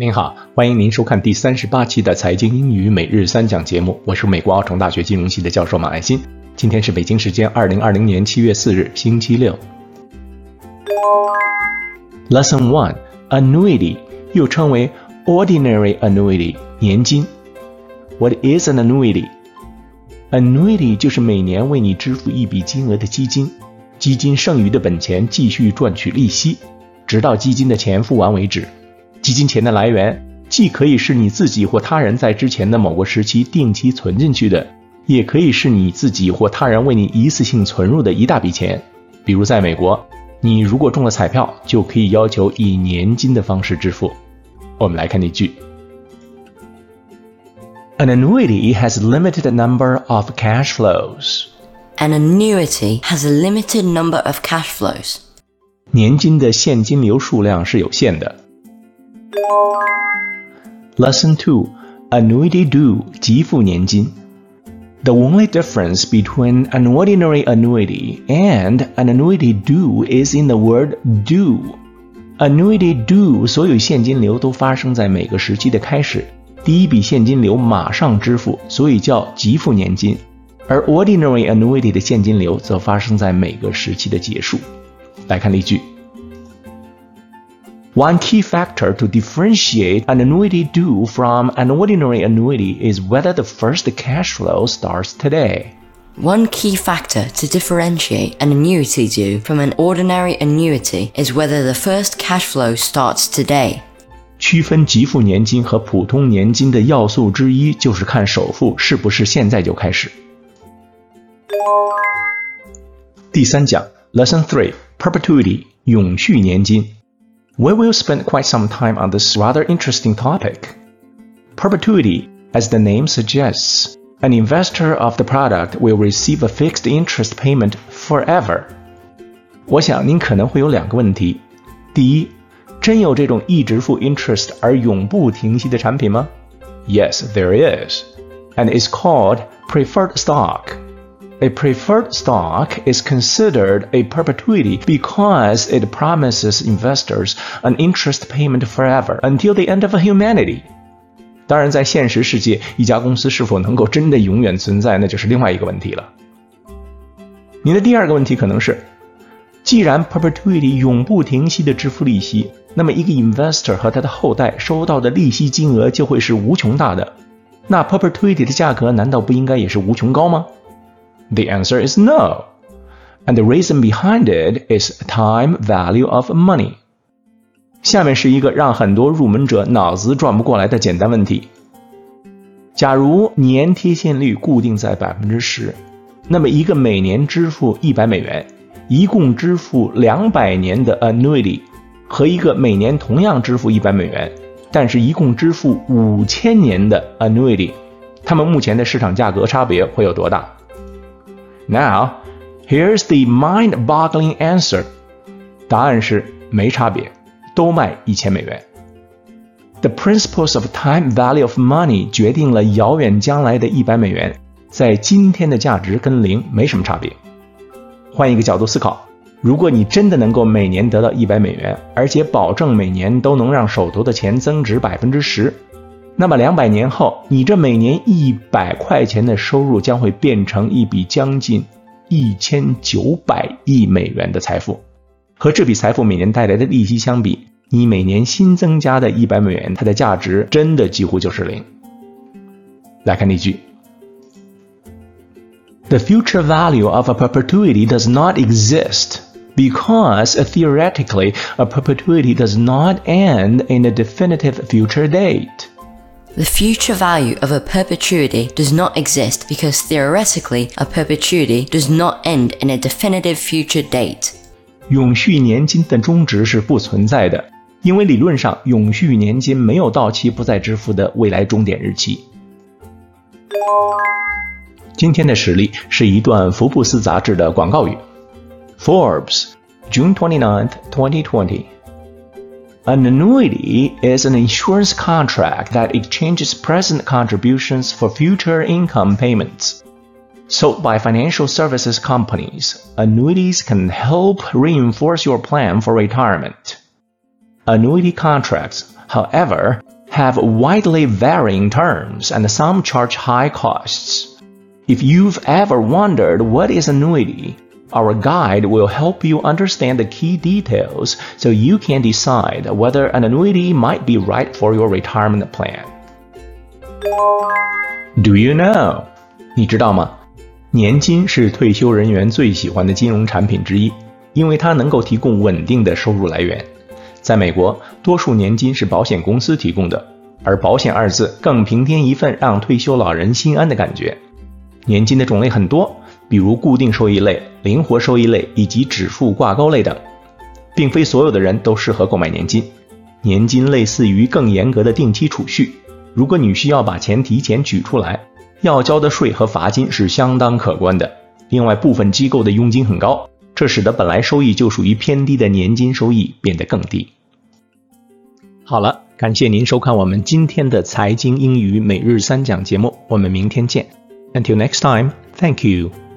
您好，欢迎您收看第三十八期的财经英语每日三讲节目，我是美国奥城大学金融系的教授马爱新。今天是北京时间二零二零年七月四日，星期六。Lesson One: Annuity，又称为 Ordinary Annuity，年金。What is an annuity？Annuity 就是每年为你支付一笔金额的基金，基金剩余的本钱继续赚取利息，直到基金的钱付完为止。基金钱的来源既可以是你自己或他人在之前的某个时期定期存进去的，也可以是你自己或他人为你一次性存入的一大笔钱。比如在美国，你如果中了彩票，就可以要求以年金的方式支付。我们来看例句：An annuity has a limited number of cash flows. An annuity has a limited number of cash flows. 年金的现金流数量是有限的。Lesson 2 Annuity Due 给付年金 The only difference between an ordinary annuity and an annuity due is in the word due. Annuity due 所有现金流都发生在每个时期的开始，第一笔现金流马上支付，所以叫给付年金；而 ordinary annuity 的现金流则发生在每个时期的结束。来看例句。 One key factor to differentiate an annuity due from an ordinary annuity is whether the first cash flow starts today. One key factor to differentiate an annuity due from an ordinary annuity is whether the first cash flow starts today. 区分给付年金和普通年金的要素之一，就是看首付是不是现在就开始。第三讲，Lesson Three Perpetuity 永续年金。 we will spend quite some time on this rather interesting topic. Perpetuity, as the name suggests, an investor of the product will receive a fixed interest payment forever. 我想您可能会有两个问题：第一，真有这种一直付 interest 而永不停息的产品吗？Yes, there is, and it's called preferred stock. A preferred stock is considered a perpetuity because it promises investors an interest payment forever until the end of humanity. 当然，在现实世界，一家公司是否能够真的永远存在，那就是另外一个问题了。你的第二个问题可能是，既然 perpetuity 永不停息的支付利息，那么一个 investor 和他的后代收到的利息金额就会是无穷大的。那 perpetuity 的价格难道不应该也是无穷高吗？The answer is no. And the reason behind it is time value of money. 下面是一个让很多入门者脑子转不过来的简单问题：假如年贴现率固定在百分之十，那么一个每年支付一百美元，一共支付两百年的 annuity，和一个每年同样支付一百美元，但是一共支付五千年的 annuity，它们目前的市场价格差别会有多大？Now, here's the mind-boggling answer. 答案是没差别，都卖一千美元。The principles of time value of money 决定了遥远将来的一百美元在今天的价值跟零没什么差别。换一个角度思考，如果你真的能够每年得到一百美元，而且保证每年都能让手头的钱增值百分之十，那么两百年后，你这每年一百块钱的收入将会变成一笔将近一千九百亿美元的财富。和这笔财富每年带来的利息相比，你每年新增加的一百美元，它的价值真的几乎就是零。来看例句：The future value of a perpetuity does not exist because theoretically a perpetuity does not end in a definitive future date. The future value of a perpetuity does not exist because theoretically a perpetuity does not end in a definitive future date. 永续年金的终值是不存在的，因为理论上永续年金没有到期不再支付的未来终点日期。今天的实例是一段福布斯杂志的广告语：Forbes, June 29, 2020. An annuity is an insurance contract that exchanges present contributions for future income payments. Sold by financial services companies, annuities can help reinforce your plan for retirement. Annuity contracts, however, have widely varying terms and some charge high costs. If you've ever wondered what is annuity, our guide will help you understand the key details so you can decide whether an annuity might be right for your retirement plan. Do you know? 你知道吗？年金是退休人员最喜欢的金融产品之一，因为它能够提供稳定的收入来源。在美国，多数年金是保险公司提供的，而“保险”二字更平添一份让退休老人心安的感觉。年金的种类很多。比如固定收益类、灵活收益类以及指数挂钩类等，并非所有的人都适合购买年金。年金类似于更严格的定期储蓄，如果你需要把钱提前取出来，要交的税和罚金是相当可观的。另外，部分机构的佣金很高，这使得本来收益就属于偏低的年金收益变得更低。好了，感谢您收看我们今天的财经英语每日三讲节目，我们明天见。Until next time, thank you.